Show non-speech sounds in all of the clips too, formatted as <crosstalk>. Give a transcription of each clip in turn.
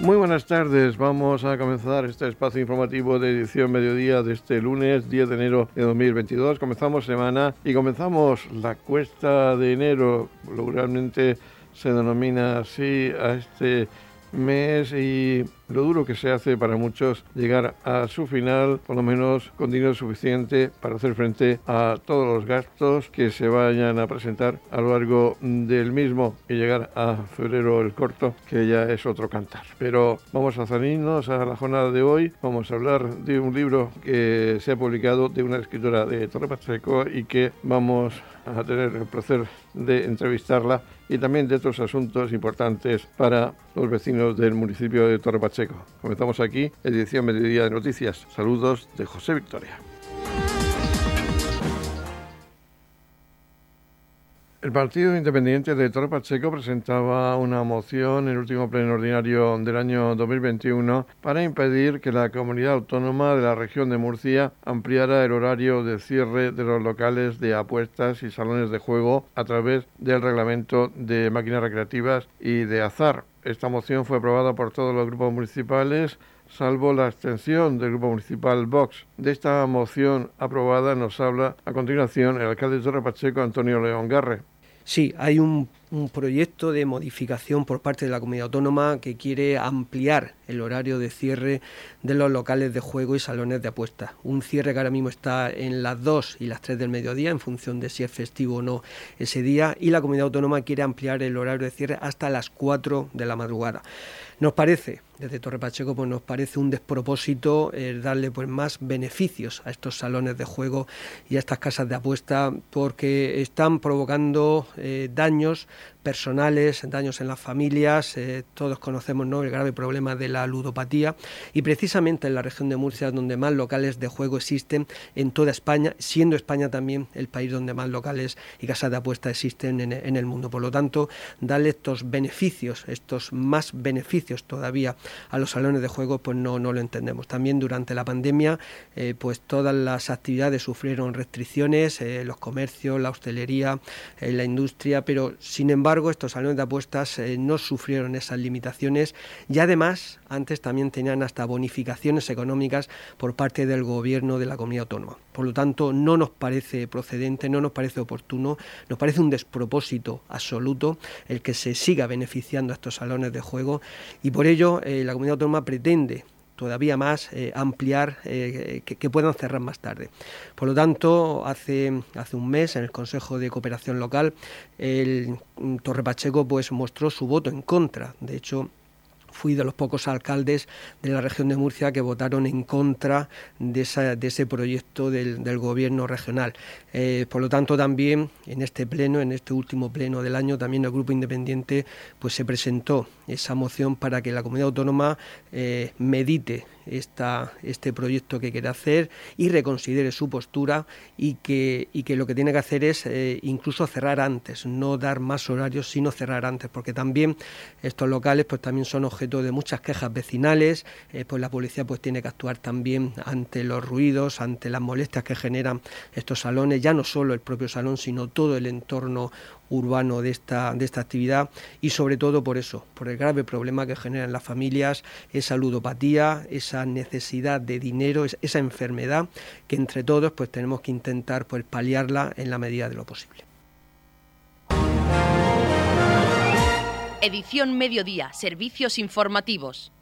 Muy buenas tardes, vamos a comenzar este espacio informativo de edición mediodía de este lunes 10 de enero de 2022. Comenzamos semana y comenzamos la cuesta de enero, localmente se denomina así a este mes y lo duro que se hace para muchos llegar a su final, por lo menos con dinero suficiente para hacer frente a todos los gastos que se vayan a presentar a lo largo del mismo y llegar a febrero el corto, que ya es otro cantar. Pero vamos a zanirnos a la jornada de hoy, vamos a hablar de un libro que se ha publicado de una escritora de Torre Pacheco y que vamos a tener el placer de entrevistarla y también de otros asuntos importantes para los vecinos del municipio de Torre Pacheco. Comenzamos aquí, edición Mediodía de Noticias. Saludos de José Victoria. El Partido Independiente de Torre Pacheco presentaba una moción en el último pleno ordinario del año 2021 para impedir que la comunidad autónoma de la región de Murcia ampliara el horario de cierre de los locales de apuestas y salones de juego a través del reglamento de máquinas recreativas y de azar. Esta moción fue aprobada por todos los grupos municipales salvo la abstención del Grupo Municipal Vox. De esta moción aprobada nos habla a continuación el alcalde de Torre Pacheco, Antonio León Garre. Sí, hay un, proyecto de modificación por parte de la comunidad autónoma que quiere ampliar el horario de cierre de los locales de juego y salones de apuestas. Un cierre que ahora mismo está en las 2 y las 3 del mediodía en función de si es festivo o no ese día y la comunidad autónoma quiere ampliar el horario de cierre hasta las 4 de la madrugada. Nos parece desde Torre Pacheco pues nos parece un despropósito eh, darle pues más beneficios a estos salones de juego y a estas casas de apuesta porque están provocando eh, daños personales, daños en las familias, eh, todos conocemos ¿no? el grave problema de la ludopatía y precisamente en la región de Murcia donde más locales de juego existen en toda España, siendo España también el país donde más locales y casas de apuesta existen en, en el mundo. Por lo tanto, darle estos beneficios, estos más beneficios todavía a los salones de juego, pues no, no lo entendemos. También durante la pandemia, eh, pues todas las actividades sufrieron restricciones, eh, los comercios, la hostelería, eh, la industria, pero sin embargo estos salones de apuestas no sufrieron esas limitaciones y además antes también tenían hasta bonificaciones económicas por parte del gobierno de la comunidad autónoma. Por lo tanto, no nos parece procedente, no nos parece oportuno, nos parece un despropósito absoluto el que se siga beneficiando a estos salones de juego y por ello la comunidad autónoma pretende todavía más eh, ampliar, eh, que, puedan cerrar más tarde. Por lo tanto, hace, hace un mes en el Consejo de Cooperación Local, el Torre Pacheco pues, mostró su voto en contra. De hecho, fui de los pocos alcaldes de la región de Murcia que votaron en contra de, ese proyecto del, gobierno regional. Eh, por lo tanto, también en este pleno, en este último pleno del año, también el Grupo Independiente pues, se presentó esa moción para que la comunidad autónoma eh, medite este proyecto que quiere hacer y reconsidere su postura y que, y que lo que tiene que hacer es eh, incluso cerrar antes, no dar más horarios, sino cerrar antes, porque también estos locales pues también son objeto de muchas quejas vecinales, eh, pues la policía pues tiene que actuar también ante los ruidos, ante las molestias que generan estos salones, ya no solo el propio salón, sino todo el entorno urbano de esta, de esta actividad y sobre todo por eso, por el grave problema que generan las familias, esa ludopatía, esa necesidad de dinero, esa enfermedad que entre todos pues tenemos que intentar pues, paliarla en la medida de lo posible. Edición Mediodía, Servicios Informativos.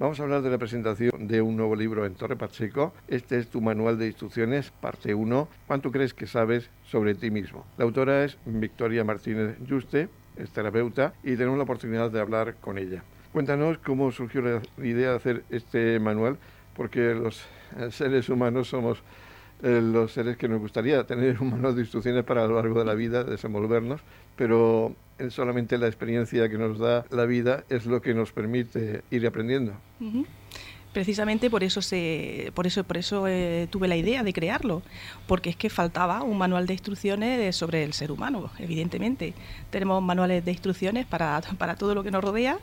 Vamos a hablar de la presentación de un nuevo libro en Torre Pacheco. Este es tu manual de instrucciones, parte 1. ¿Cuánto crees que sabes sobre ti mismo? La autora es Victoria Martínez Juste, es terapeuta, y tenemos la oportunidad de hablar con ella. Cuéntanos cómo surgió la idea de hacer este manual, porque los seres humanos somos eh, los seres que nos gustaría tener un manual de instrucciones para a lo largo de la vida, desenvolvernos, pero solamente la experiencia que nos da la vida es lo que nos permite ir aprendiendo. Precisamente por eso se, por eso, por eso eh, tuve la idea de crearlo, porque es que faltaba un manual de instrucciones sobre el ser humano, evidentemente. Tenemos manuales de instrucciones para, para todo lo que nos rodea,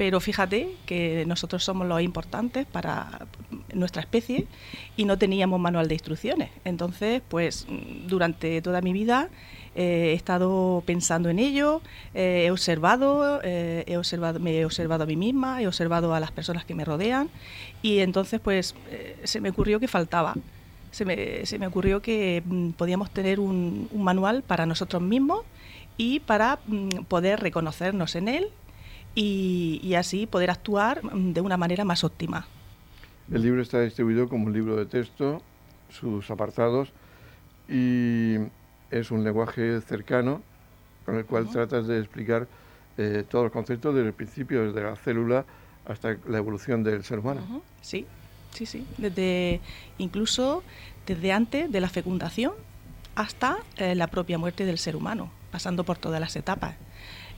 pero fíjate que nosotros somos los importantes para nuestra especie y no teníamos manual de instrucciones. Entonces, pues durante toda mi vida he estado pensando en ello, he observado, he observado, me he observado a mí misma, he observado a las personas que me rodean y entonces pues se me ocurrió que faltaba. Se me, se me ocurrió que mm, podíamos tener un, un manual para nosotros mismos y para mm, poder reconocernos en él y, así poder actuar mm, de una manera más óptima. El libro está distribuido como un libro de texto, sus apartados, y es un lenguaje cercano con el cual tratas de explicar eh, todos los conceptos desde el principio, desde la célula hasta la evolución del ser humano. Sí, sí, sí. Desde, incluso desde antes de la fecundación hasta eh, la propia muerte del ser humano, pasando por todas las etapas.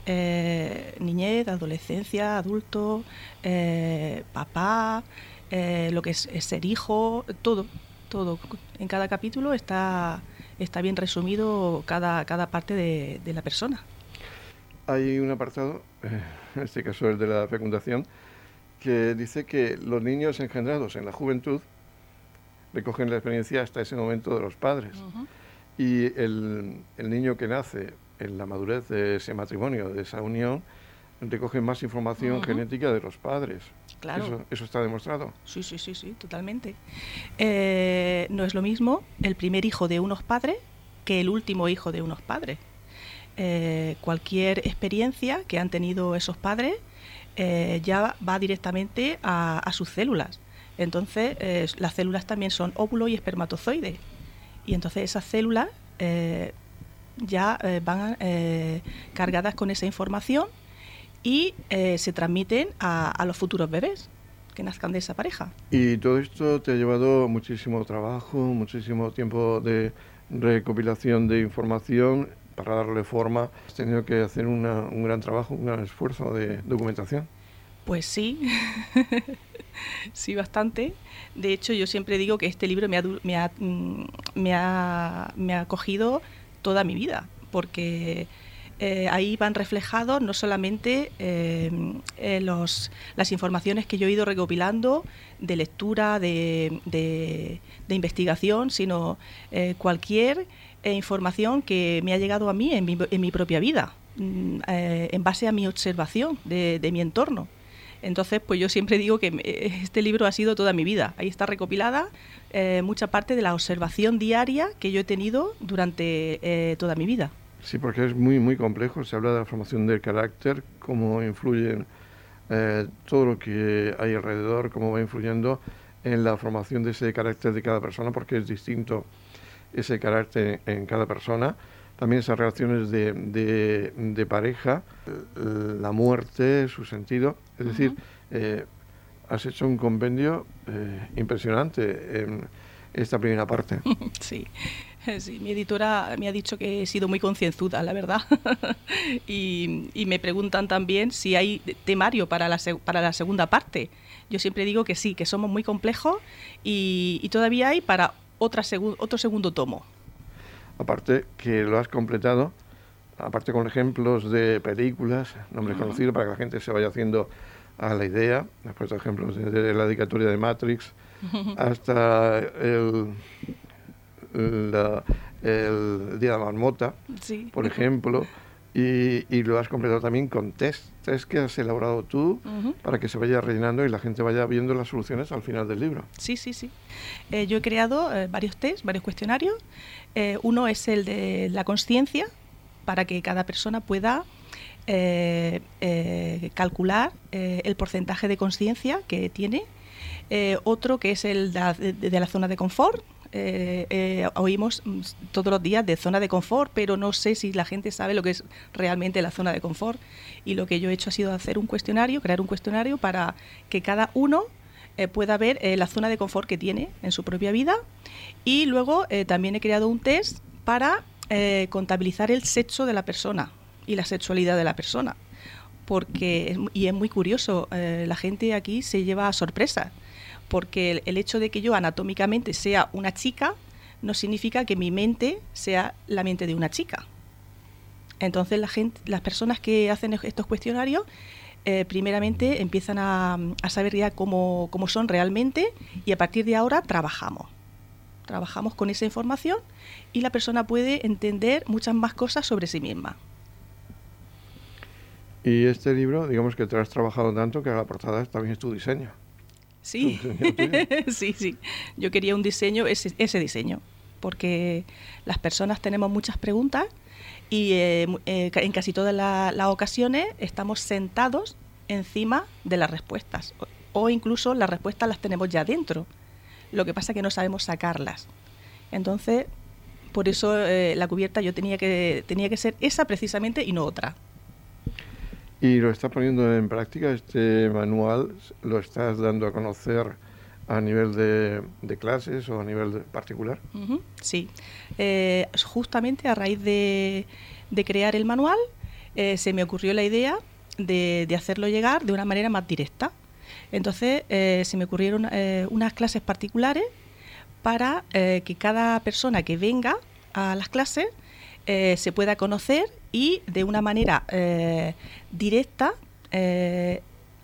Eh, niñez, adolescencia, adulto, eh, papá, eh, lo que es, ser hijo, todo, todo. En cada capítulo está, está bien resumido cada, cada parte de, la persona. Hay un apartado, en este caso el de la fecundación, que dice que los niños engendrados en la juventud recogen la experiencia hasta ese momento de los padres. Y el, el, niño que nace en la madurez de ese matrimonio, de esa unión, recogen más información genética de los padres. Claro. Eso, está demostrado. Sí, sí, sí, sí, totalmente. Eh, no es lo mismo el primer hijo de unos padres que el último hijo de unos padres. Eh, cualquier experiencia que han tenido esos padres eh, ya va directamente a, sus células. Entonces, las células también son óvulo y espermatozoide. Y entonces esas células ya eh, van eh, cargadas con esa información y eh, se transmiten a, los futuros bebés que nazcan de esa pareja. Y todo esto te ha llevado muchísimo trabajo, muchísimo tiempo de recopilación de información para darle forma. Has tenido que hacer un gran trabajo, un gran esfuerzo de documentación. Pues sí, <laughs> sí, bastante. De hecho, yo siempre digo que este libro me ha, me ha, mm, me ha, me ha cogido toda mi vida, porque eh, ahí van reflejados no solamente eh, eh, los, las informaciones que yo he ido recopilando de lectura, de, de, investigación, sino cualquier información que me ha llegado a mí en mi, en mi propia vida, mm, en base a mi observación de, de mi entorno. Entonces, pues yo siempre digo que este libro ha sido toda mi vida. Ahí está recopilada eh, mucha parte de la observación diaria que yo he tenido durante eh, toda mi vida. Sí, porque es muy, muy complejo. Se habla de la formación del carácter, cómo influyen eh, todo lo que hay alrededor, cómo va influyendo en la formación de ese carácter de cada persona, porque es distinto ese carácter en cada persona también esas relaciones de, de, pareja, la muerte, su sentido. Es decir, eh, has hecho un compendio eh, impresionante en esta primera parte. <laughs> Sí. Sí, mi editora me ha dicho que he sido muy concienzuda, la verdad. <laughs> y, y, me preguntan también si hay temario para la, para la segunda parte. Yo siempre digo que sí, que somos muy complejos y, y todavía hay para otra otro segundo tomo aparte que lo has completado, aparte con ejemplos de películas, nombres conocidos, para que la gente se vaya haciendo a la idea, puesto ejemplos desde la dedicatoria de Matrix <laughs> hasta el, el Día de la Marmota, por ejemplo. Y, lo has completado también con test, test que has elaborado tú para que se vaya rellenando y la gente vaya viendo las soluciones al final del libro. Sí, sí, sí. Eh, yo he creado eh, varios test, varios cuestionarios. Eh, uno es el de la conciencia, para que cada persona pueda calcular el porcentaje de conciencia que tiene. otro que es el de la zona de confort, eh, eh, oímos todos los días de zona de confort, pero no sé si la gente sabe lo que es realmente la zona de confort. Y lo que yo he hecho ha sido hacer un cuestionario, crear un cuestionario para que cada uno eh, pueda ver la zona de confort que tiene en su propia vida. Y luego también he creado un test para contabilizar el sexo de la persona y la sexualidad de la persona. Porque, y es muy curioso, la gente aquí se lleva a sorpresa porque el, hecho de que yo anatómicamente sea una chica no significa que mi mente sea la mente de una chica. Entonces la gente, las personas que hacen estos cuestionarios eh, primeramente empiezan a, saber ya cómo, son realmente y a partir de ahora trabajamos. Trabajamos con esa información y la persona puede entender muchas más cosas sobre sí misma. Y este libro, digamos que te has trabajado tanto que la portada también es tu diseño. Sí, <laughs> sí, sí. Yo quería un diseño, ese, ese diseño, porque las personas tenemos muchas preguntas y eh, eh, en casi todas las ocasiones estamos sentados encima de las respuestas o, incluso las respuestas las tenemos ya dentro. Lo que pasa es que no sabemos sacarlas. Entonces, por eso eh, la cubierta yo tenía que, tenía que ser esa precisamente y no otra. ¿Y lo estás poniendo en práctica este manual? ¿Lo estás dando a conocer a nivel de, clases o a nivel particular? sí, eh, justamente a raíz de, crear el manual eh, se me ocurrió la idea de, hacerlo llegar de una manera más directa. Entonces eh, se me ocurrieron unas clases particulares para que cada persona que venga a las clases se pueda conocer y de una manera directa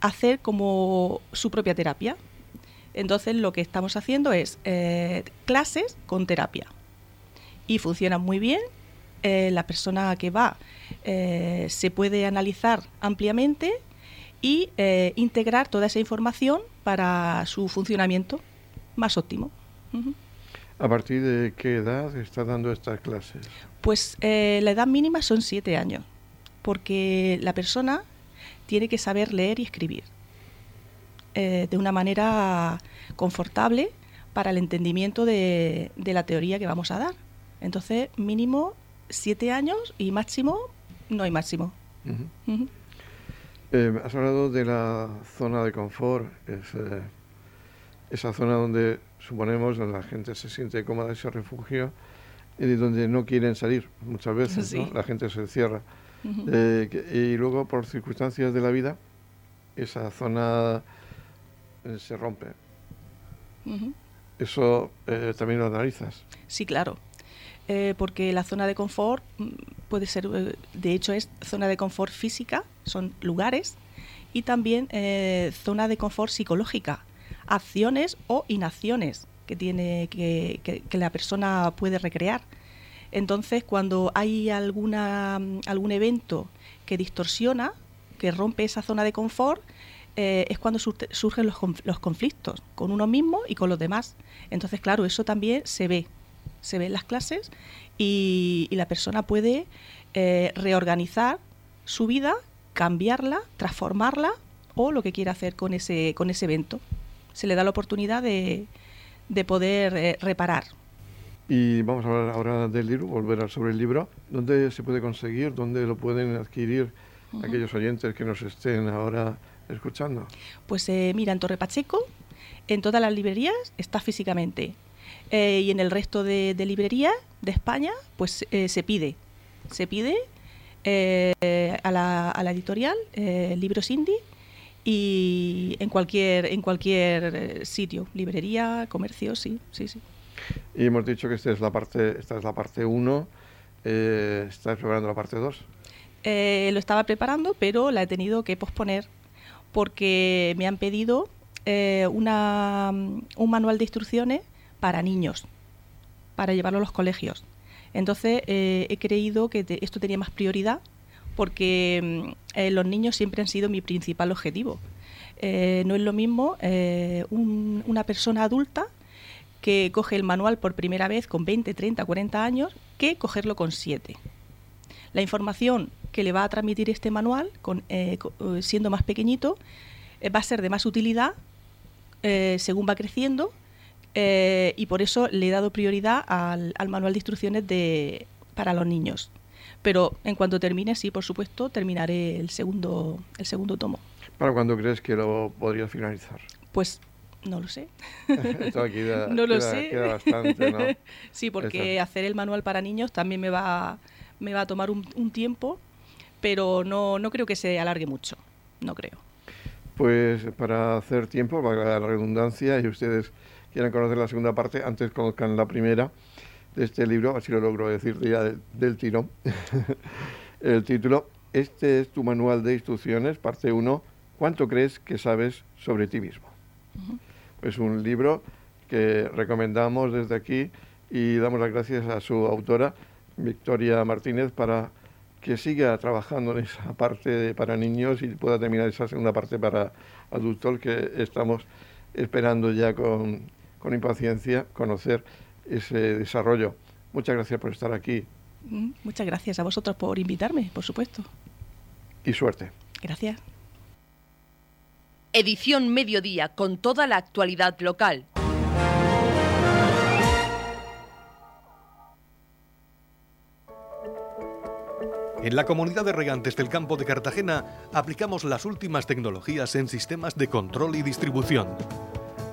hacer como su propia terapia. Entonces lo que estamos haciendo es eh, clases con terapia. Y funciona muy bien. Eh, la persona que va eh, se puede analizar ampliamente y integrar toda esa información para su funcionamiento más óptimo. ¿A partir de qué edad está dando estas clases? Pues la edad mínima son siete años, porque la persona tiene que saber leer y escribir. Eh, de una manera confortable para el entendimiento de, la teoría que vamos a dar. Entonces, mínimo siete años y máximo no hay máximo. Eh, has hablado de la zona de confort, eh, esa zona donde suponemos la gente se siente cómoda, ese refugio, y de donde no quieren salir muchas veces, la gente se encierra. y luego, por circunstancias de la vida, esa zona eh, se rompe. ¿Eso eh, también lo analizas? Sí, claro. Eh, porque la zona de confort mm, puede ser, de hecho es zona de confort física, son lugares, y también zona de confort psicológica, acciones o inacciones que, tiene, que, que, la persona puede recrear. Entonces, cuando hay alguna, algún evento que distorsiona, que rompe esa zona de confort, eh, es cuando surgen los, conflictos con uno mismo y con los demás. Entonces, claro, eso también se ve, se ve en las clases y, la persona puede eh, reorganizar su vida, cambiarla, transformarla o lo que quiera hacer con ese, con ese evento. Se le da la oportunidad de, poder eh, reparar. Y vamos a hablar ahora del libro, volver sobre el libro. ¿Dónde se puede conseguir? ¿Dónde lo pueden adquirir aquellos oyentes que nos estén ahora escuchando? Pues eh, mira, en Torre Pacheco, en todas las librerías está físicamente. Eh, y en el resto de, librerías de España, pues eh, se pide. Se pide a la, a, la, editorial, Libros Indie, y en cualquier, en cualquier sitio, librería, comercio, sí, sí, sí. Y hemos dicho que esta es la parte, esta es la parte 1, ¿estás preparando la parte 2? lo estaba preparando, pero la he tenido que posponer porque me han pedido eh, una, un manual de instrucciones para niños, para llevarlo a los colegios. Entonces eh, he creído que esto tenía más prioridad porque mm, eh, los niños siempre han sido mi principal objetivo. no es lo mismo una persona adulta que coge el manual por primera vez con 20, 30, 40 años que cogerlo con 7. La información que le va a transmitir este manual, con, eh, eh, siendo más pequeñito, eh, va a ser de más utilidad según va creciendo y por eso le he dado prioridad al, manual de instrucciones de, para los niños. Pero en cuanto termine, sí, por supuesto, terminaré el segundo, el segundo tomo. ¿Para cuándo crees que lo podría finalizar? Pues no lo sé. <laughs> <laughs> no lo sé. <laughs> sí, porque hacer el manual para niños también me va, me va a tomar un, un tiempo pero no, no creo que se alargue mucho, no creo. Pues para hacer tiempo, para la redundancia, y ustedes quieran conocer la segunda parte, antes conozcan la primera de este libro, así lo logro decir ya del, tirón. <laughs> El título, este es tu manual de instrucciones, parte 1, ¿cuánto crees que sabes sobre ti mismo? Es un libro que recomendamos desde aquí y damos las gracias a su autora, Victoria Martínez, para que siga trabajando en esa parte para niños y pueda terminar esa segunda parte para adultos que estamos esperando ya con, con impaciencia conocer ese desarrollo. Muchas gracias por estar aquí. Mm, muchas gracias a vosotros por invitarme, por supuesto. Y suerte. Gracias. Edición Mediodía con toda la actualidad local. En la comunidad de regantes del campo de Cartagena aplicamos las últimas tecnologías en sistemas de control y distribución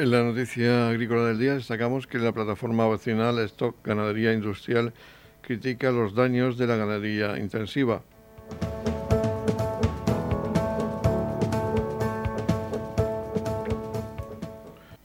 En la noticia agrícola del día destacamos que la plataforma vacinal Stock Ganadería Industrial critica los daños de la ganadería intensiva.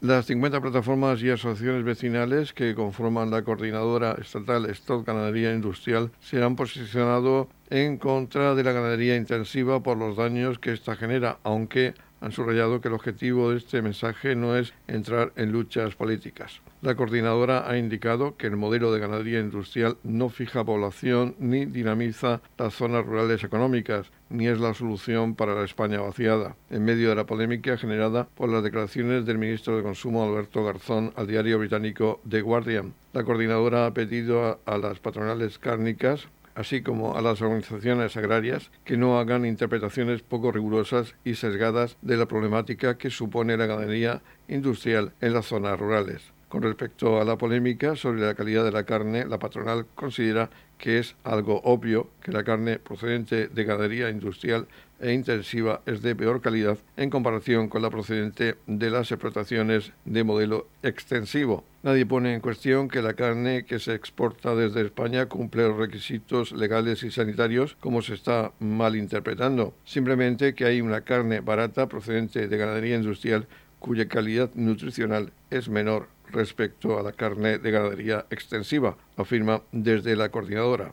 Las 50 plataformas y asociaciones vecinales que conforman la coordinadora estatal Stock Ganadería Industrial se han posicionado en contra de la ganadería intensiva por los daños que ésta genera, aunque han subrayado que el objetivo de este mensaje no es entrar en luchas políticas. La coordinadora ha indicado que el modelo de ganadería industrial no fija población ni dinamiza las zonas rurales económicas, ni es la solución para la España vaciada, en medio de la polémica generada por las declaraciones del ministro de Consumo Alberto Garzón al diario británico The Guardian. La coordinadora ha pedido a, a las patronales cárnicas así como a las organizaciones agrarias que no hagan interpretaciones poco rigurosas y sesgadas de la problemática que supone la ganadería industrial en las zonas rurales. Con respecto a la polémica sobre la calidad de la carne, la patronal considera que es algo obvio que la carne procedente de ganadería industrial e intensiva es de peor calidad en comparación con la procedente de las explotaciones de modelo extensivo. Nadie pone en cuestión que la carne que se exporta desde España cumple los requisitos legales y sanitarios como se está malinterpretando. Simplemente que hay una carne barata procedente de ganadería industrial cuya calidad nutricional es menor respecto a la carne de ganadería extensiva, afirma desde la coordinadora.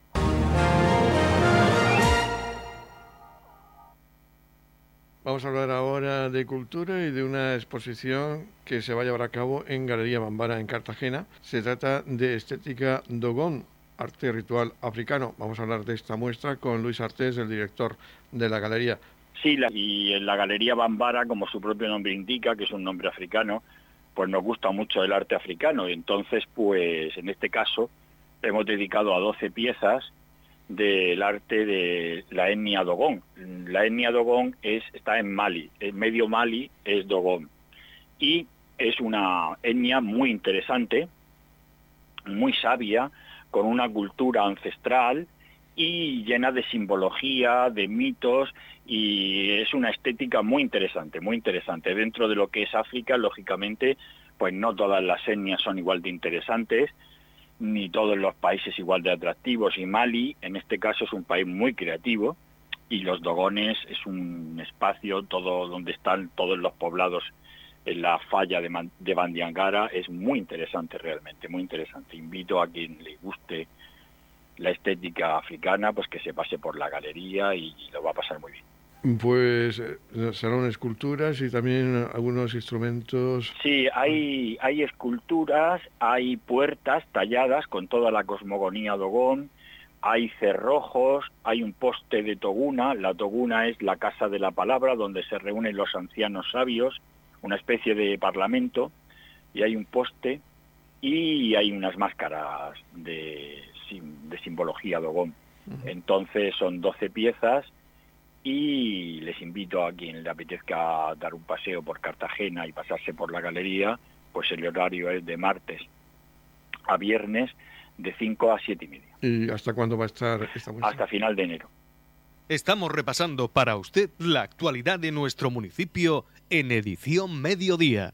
Vamos a hablar ahora de cultura y de una exposición que se va a llevar a cabo en Galería Bambara en Cartagena. Se trata de Estética Dogón, arte ritual africano. Vamos a hablar de esta muestra con Luis Artés, el director de la galería. Sí, y en la Galería Bambara, como su propio nombre indica, que es un nombre africano, pues nos gusta mucho el arte africano. Entonces, pues en este caso, hemos dedicado a 12 piezas del arte de la etnia Dogón. La etnia Dogón es, está en Mali, en medio Mali es Dogón. Y es una etnia muy interesante, muy sabia, con una cultura ancestral y llena de simbología, de mitos, y es una estética muy interesante, muy interesante. Dentro de lo que es África, lógicamente, pues no todas las etnias son igual de interesantes, ni todos los países igual de atractivos y Mali en este caso es un país muy creativo y los Dogones es un espacio todo donde están todos los poblados en la falla de, Bandiangara es muy interesante realmente, muy interesante. Invito a quien le guste la estética africana, pues que se pase por la galería y lo va a pasar muy bien. Pues eh, serán esculturas y también algunos instrumentos. Sí, hay, hay esculturas, hay puertas talladas con toda la cosmogonía dogón, hay cerrojos, hay un poste de toguna. La toguna es la casa de la palabra donde se reúnen los ancianos sabios, una especie de parlamento. y hay un poste y hay unas máscaras de, de simbología dogón. Entonces son 12 piezas y les invito a quien le apetezca dar un paseo por Cartagena y pasarse por la galería, pues el horario es de martes a viernes de 5 a 7 y media. ¿Y hasta cuándo va a estar esta muestra? Hasta final de enero. Estamos repasando para usted la actualidad de nuestro municipio en edición mediodía.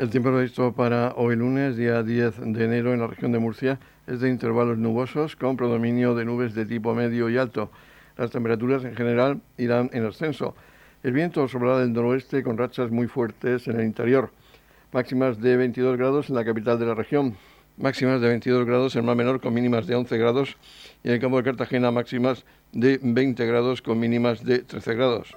El tiempo previsto para hoy lunes, día 10 de enero, en la región de Murcia es de intervalos nubosos con predominio de nubes de tipo medio y alto. Las temperaturas en general irán en ascenso. El viento soplará del noroeste con rachas muy fuertes en el interior. Máximas de 22 grados en la capital de la región. Máximas de 22 grados en Mar Menor con mínimas de 11 grados. Y en el campo de Cartagena máximas de 20 grados con mínimas de 13 grados.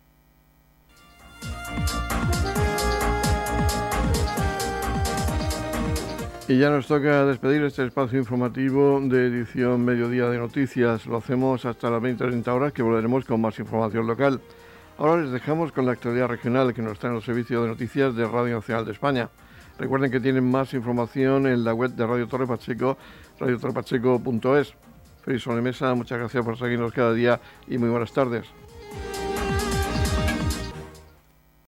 Y ya nos toca despedir este espacio informativo de edición Mediodía de Noticias. Lo hacemos hasta las 20-30 horas que volveremos con más información local. Ahora les dejamos con la actualidad regional que nos está en los servicios de noticias de Radio Nacional de España. Recuerden que tienen más información en la web de Radio Torre Pacheco, radiotorrepacheco.es. Feliz Mesa, muchas gracias por seguirnos cada día y muy buenas tardes.